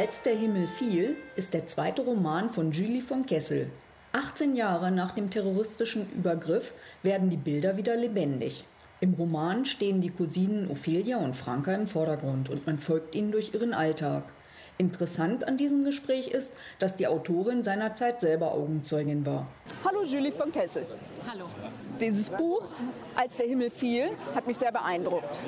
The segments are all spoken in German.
Als der Himmel fiel ist der zweite Roman von Julie von Kessel. 18 Jahre nach dem terroristischen Übergriff werden die Bilder wieder lebendig. Im Roman stehen die Cousinen Ophelia und Franka im Vordergrund und man folgt ihnen durch ihren Alltag. Interessant an diesem Gespräch ist, dass die Autorin seinerzeit selber Augenzeugin war. Hallo Julie von Kessel. Hallo. Dieses Buch, Als der Himmel fiel, hat mich sehr beeindruckt.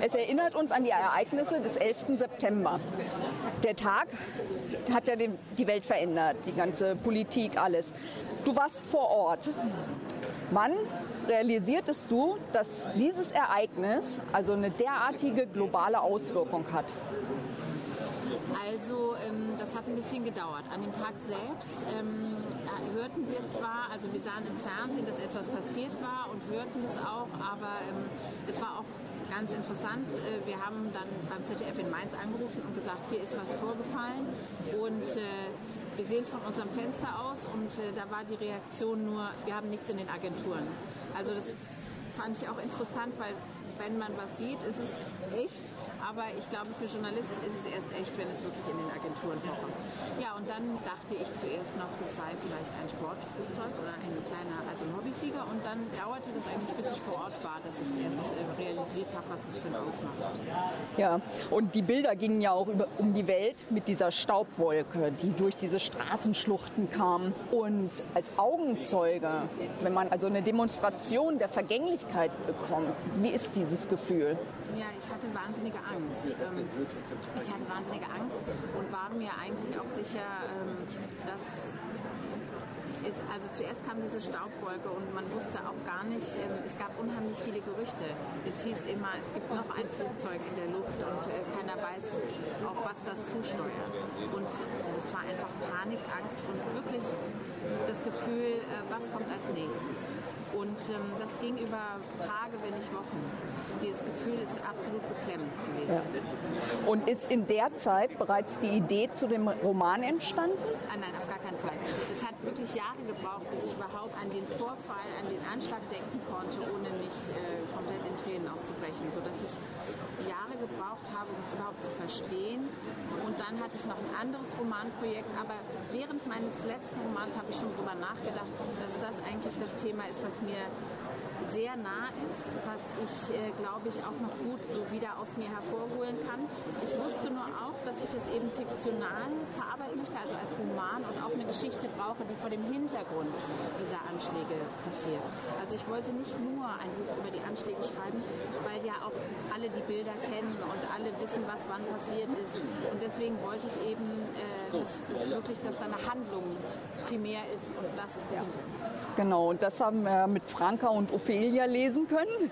Es erinnert uns an die Ereignisse des 11. September. Der Tag hat ja die Welt verändert, die ganze Politik, alles. Du warst vor Ort. Wann realisiertest du, dass dieses Ereignis also eine derartige globale Auswirkung hat? Also ähm, das hat ein bisschen gedauert. An dem Tag selbst ähm, hörten wir zwar, also wir sahen im Fernsehen, dass etwas passiert war und hörten das auch, aber ähm, es war auch ganz interessant. Äh, wir haben dann beim ZDF in Mainz angerufen und gesagt, hier ist was vorgefallen und äh, wir sehen es von unserem Fenster aus und äh, da war die Reaktion nur, wir haben nichts in den Agenturen. Also das fand ich auch interessant, weil wenn man was sieht, ist es echt. Aber ich glaube, für Journalisten ist es erst echt, wenn es wirklich in den Agenturen vorkommt. Ja, und dann dachte ich zuerst noch, das sei vielleicht ein Sportflugzeug oder ein kleiner, also ein Hobbyflieger. Und dann dauerte das eigentlich, bis ich vor Ort war, dass ich erst äh, realisiert habe, was es für ein Ausmaß hat. Ja, und die Bilder gingen ja auch über, um die Welt mit dieser Staubwolke, die durch diese Straßenschluchten kam. Und als Augenzeuge, wenn man also eine Demonstration der Vergänglichkeit bekommt, wie ist diese? dieses Gefühl? Ja, ich hatte wahnsinnige Angst. Ähm, ich hatte wahnsinnige Angst und war mir eigentlich auch sicher, ähm, dass ist, also zuerst kam diese Staubwolke und man wusste auch gar nicht, ähm, es gab unheimlich viele Gerüchte. Es hieß immer, es gibt noch ein Flugzeug in der Luft und äh, keiner weiß, auf was das zusteuert. Und äh, es war einfach Panik, Angst und wirklich das Gefühl, äh, was kommt als nächstes. Und ähm, das ging über Tage, wenn nicht Wochen. Dieses Gefühl ist absolut beklemmt gewesen. Ja. Und ist in der Zeit bereits die Idee zu dem Roman entstanden? Ah, nein, auf gar keinen Fall. Es hat wirklich Jahre gebraucht, bis ich überhaupt an den Vorfall, an den Anschlag denken konnte, ohne nicht äh, komplett in Tränen auszubrechen, sodass ich Jahre gebraucht habe, um es überhaupt zu verstehen. Und dann hatte ich noch ein anderes Romanprojekt, aber während meines letzten Romans habe ich schon darüber nachgedacht, dass das eigentlich das Thema ist, was mir sehr nah ist, was ich, äh, glaube ich, auch noch gut so wieder aus mir hervorholen kann. Ich wusste nur auch, dass ich es eben fiktional verarbeiten möchte, also als Roman und auch eine Geschichte brauche, die vor dem Hintergrund dieser Anschläge passiert. Also ich wollte nicht nur ein Buch über die Anschläge schreiben, weil ja auch alle die Bilder kennen und alle wissen, was wann passiert ist. Und deswegen wollte ich eben, äh, dass, dass wirklich, dass da eine Handlung primär ist und das ist der Hintergrund. Genau, und das haben wir mit Franka und Ophelia lesen können.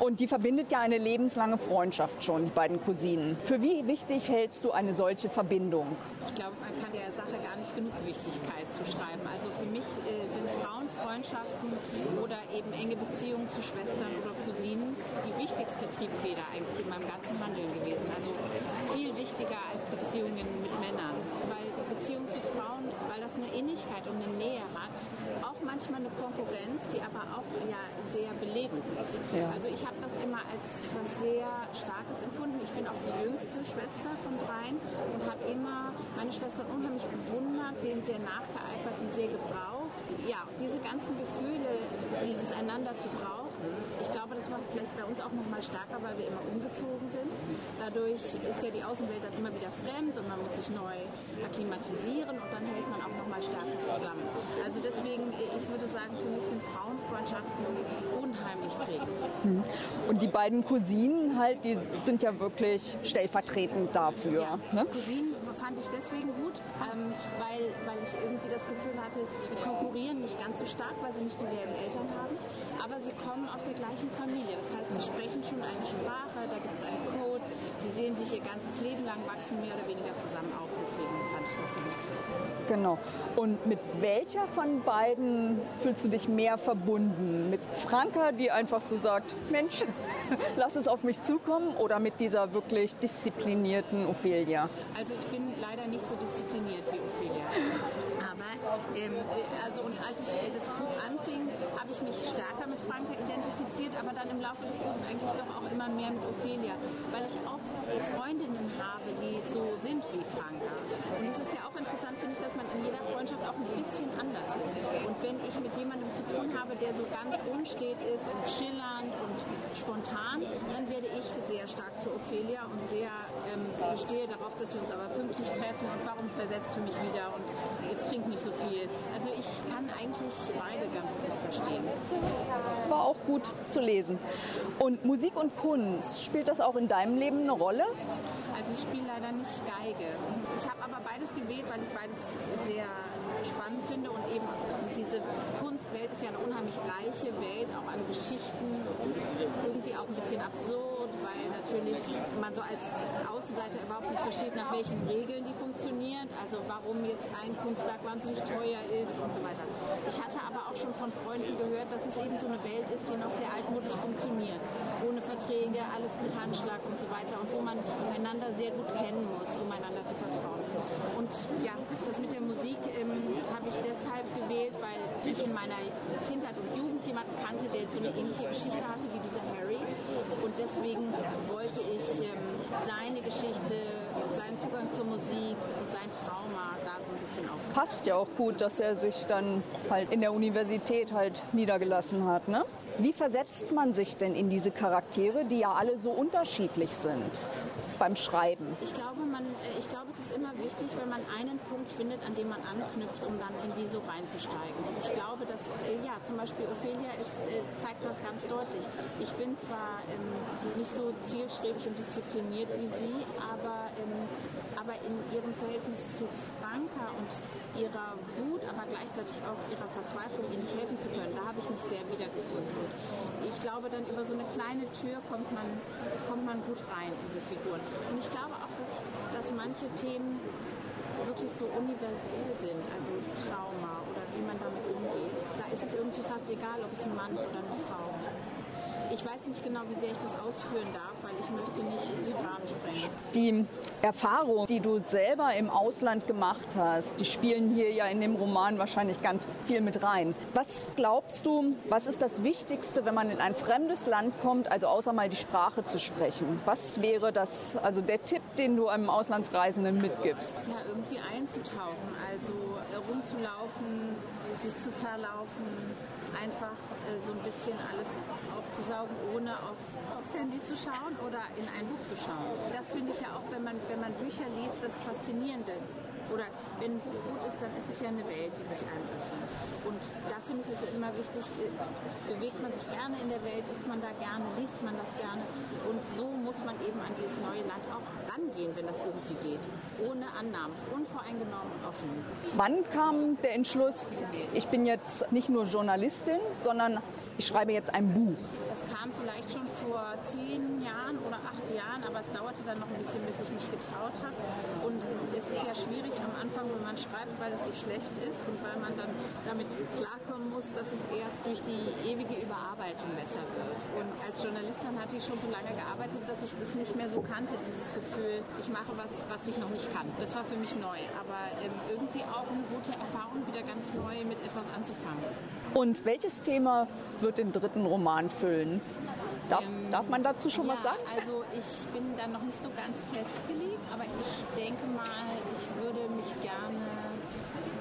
Und die verbindet ja eine lebenslange Freundschaft schon, die beiden Cousinen. Für wie wichtig hältst du eine solche Verbindung? Ich glaube, man kann der Sache gar nicht genug Wichtigkeit zuschreiben. Also für mich äh, sind Frauenfreundschaften oder eben enge Beziehungen zu Schwestern oder Cousinen die wichtigste Triebfeder eigentlich in meinem ganzen Handeln gewesen. Also viel wichtiger als Beziehungen mit Männern. Weil Beziehungen zu Frauen, weil das eine Innigkeit und eine Nähe hat, auch manchmal eine Konkurrenz, die aber auch ja sehr belebend ist. Ja. Also ich habe das immer als etwas sehr Starkes empfunden. Ich bin auch die jüngste Schwester von dreien und habe immer meine Schwestern unheimlich bewundert, denen sehr nachgeeifert, die sehr gebraucht. Ja, diese ganzen Gefühle, dieses einander zu brauchen, ich glaube, das war vielleicht bei uns auch noch mal stärker, weil wir immer umgezogen sind. Dadurch ist ja die Außenwelt dann immer wieder fremd und man muss sich neu akklimatisieren und dann hält man auch noch mal stärker zusammen. Also deswegen, ich würde sagen, für mich sind Frauenfreundschaften unheimlich prägend. Hm. Und die beiden Cousinen halt, die sind ja wirklich stellvertretend dafür. Ja, ne? Cousinen fand ich deswegen gut, ähm, weil, weil ich irgendwie das Gefühl hatte, die konkurrieren nicht ganz so stark, weil sie nicht dieselben Eltern haben, aber sie kommen aus der gleichen Familie. Das heißt, sie sprechen schon eine Sprache, da gibt es einen Code, sie sehen sich ihr ganzes Leben lang, wachsen mehr oder weniger zusammen auf. Deswegen fand ich das so interessant. Genau. Und mit welcher von beiden fühlst du dich mehr verbunden? Mit Franka, die einfach so sagt, Mensch, lass es auf mich zukommen, oder mit dieser wirklich disziplinierten Ophelia? Also ich bin leider nicht so diszipliniert wie Ophelia. Ähm, also und als ich das Buch anfing, habe ich mich stärker mit Franka identifiziert, aber dann im Laufe des Buches eigentlich doch auch immer mehr mit Ophelia, weil ich auch Freundinnen habe, die so sind wie Franka. Und es ist ja auch interessant, finde ich, dass man in jeder Freundschaft auch ein bisschen anders ist. Und wenn ich mit jemandem zu tun habe, der so ganz unstet ist und schillernd und spontan, dann werde ich sehr stark zu Ophelia und sehr bestehe darauf, dass wir uns aber pünktlich treffen und warum versetzt du mich wieder und jetzt trink nicht so viel. Also ich kann eigentlich beide ganz gut verstehen. War auch gut zu lesen. Und Musik und Kunst, spielt das auch in deinem Leben eine Rolle? Also ich spiele leider nicht Geige. Ich habe aber beides gewählt, weil ich beides sehr spannend finde und eben diese Kunstwelt ist ja eine unheimlich reiche Welt, auch an Geschichten, irgendwie auch ein bisschen absurd, weil natürlich man so als Außenseiter überhaupt nicht versteht, nach welchen Regeln die funktioniert, also warum jetzt ein Kunstwerk wahnsinnig teuer ist und so weiter. Ich hatte aber auch schon von Freunden gehört, dass es eben so eine Welt ist, die noch sehr altmodisch funktioniert, ohne Verträge, alles mit Handschlag und so weiter und wo man einander sehr gut kennen muss, um einander zu vertrauen. Und ja, das mit der Musik ähm, habe ich deshalb gewählt, weil ich in meiner Kindheit und Jugend jemanden kannte, der so eine ähnliche Geschichte hatte wie dieser Harry. Deswegen wollte ich ähm, seine Geschichte, seinen Zugang zur Musik und sein Trauma da so ein bisschen auf. Passt ja auch gut, dass er sich dann halt in der Universität halt niedergelassen hat. Ne? Wie versetzt man sich denn in diese Charaktere, die ja alle so unterschiedlich sind beim Schreiben? Ich glaube, man, äh, ich glaube, es ist immer wichtig, wenn man einen Punkt findet, an dem man anknüpft, um dann in die so reinzusteigen. Und ich glaube, dass, äh, ja, zum Beispiel Ophelia ist, äh, zeigt das ganz deutlich. Ich bin zwar ähm, nicht so zielstrebig und diszipliniert wie sie, aber, aber in ihrem Verhältnis zu Franka und ihrer Wut, aber gleichzeitig auch ihrer Verzweiflung, ihr nicht helfen zu können, da habe ich mich sehr wiedergefunden. Ich glaube, dann über so eine kleine Tür kommt man, kommt man gut rein in die Figuren. Und ich glaube auch, dass, dass manche Themen wirklich so universell sind, also Trauma oder wie man damit umgeht. Da ist es irgendwie fast egal, ob es ein Mann ist oder eine Frau. Ich weiß nicht genau, wie sehr ich das ausführen darf, weil ich möchte nicht Rahmen sprengen. Die Erfahrung, die du selber im Ausland gemacht hast, die spielen hier ja in dem Roman wahrscheinlich ganz viel mit rein. Was glaubst du, was ist das Wichtigste, wenn man in ein fremdes Land kommt, also außer mal die Sprache zu sprechen? Was wäre das, also der Tipp, den du einem Auslandsreisenden mitgibst? Ja, irgendwie einzutauchen, also rumzulaufen, sich zu verlaufen, einfach äh, so ein bisschen alles aufzusaugen, ohne auf, aufs Handy zu schauen oder in ein Buch zu schauen. Das finde ich ja auch, wenn man, wenn man Bücher liest, das Faszinierende. Oder wenn ein Buch gut ist, dann ist es ja eine Welt, die sich einem öffnet. Und da finde ich es immer wichtig, äh, bewegt man sich gerne in der Welt, ist man da gerne, liest man das gerne. Und so muss man eben an dieses neue Land auch rangehen, wenn das irgendwie geht. Ohne Annahmen, unvoreingenommen und offen. Wann kam der Entschluss, ich bin jetzt nicht nur Journalistin, sondern ich schreibe jetzt ein Buch? Das kam vielleicht schon vor zehn Jahren oder acht Jahren, aber es dauerte dann noch ein bisschen, bis ich mich getraut habe. Und es ist ja schwierig am Anfang, wenn man schreibt, weil es so schlecht ist und weil man dann damit klarkommen muss, dass es erst durch die ewige Überarbeitung besser wird. Und als Journalistin hatte ich schon so lange gearbeitet, dass ich das nicht mehr so kannte, dieses Gefühl, ich mache was, was ich noch nicht kann. Das war für mich neu, aber ähm, irgendwie auch eine gute Erfahrung, wieder ganz neu mit etwas anzufangen. Und welches Thema wird den dritten Roman füllen? Darf, ähm, darf man dazu schon ja, was sagen? Also ich bin da noch nicht so ganz festgelegt, aber ich denke mal, ich würde mich gerne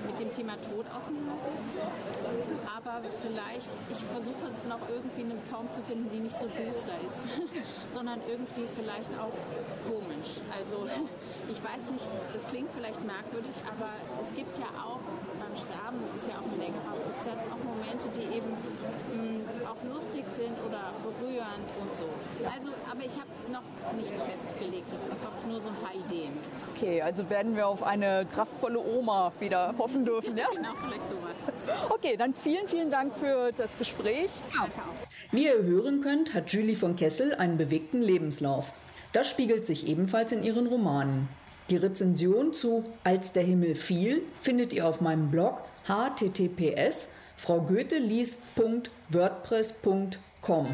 mit dem Thema Tod auseinandersetzen. Aber vielleicht, ich versuche noch irgendwie eine Form zu finden, die nicht so düster ist, sondern irgendwie vielleicht auch komisch. Also ich weiß nicht, das klingt vielleicht merkwürdig, aber es gibt ja auch beim Sterben, das ist ja auch ein längerer Prozess, auch Momente, die eben mh, hm, auch lustig sind oder berührend und so. Also, aber ich habe noch nichts festgelegtes im Kopf, nur so ein paar Ideen. Okay, also werden wir auf eine kraftvolle Oma wieder hoffen dürfen, ja? genau, vielleicht sowas. Okay, dann vielen, vielen Dank für das Gespräch. Auch. Wie ihr hören könnt, hat Julie von Kessel einen bewegten Lebenslauf. Das spiegelt sich ebenfalls in ihren Romanen. Die Rezension zu Als der Himmel fiel findet ihr auf meinem Blog https fraugoetheliest.wordpress.com.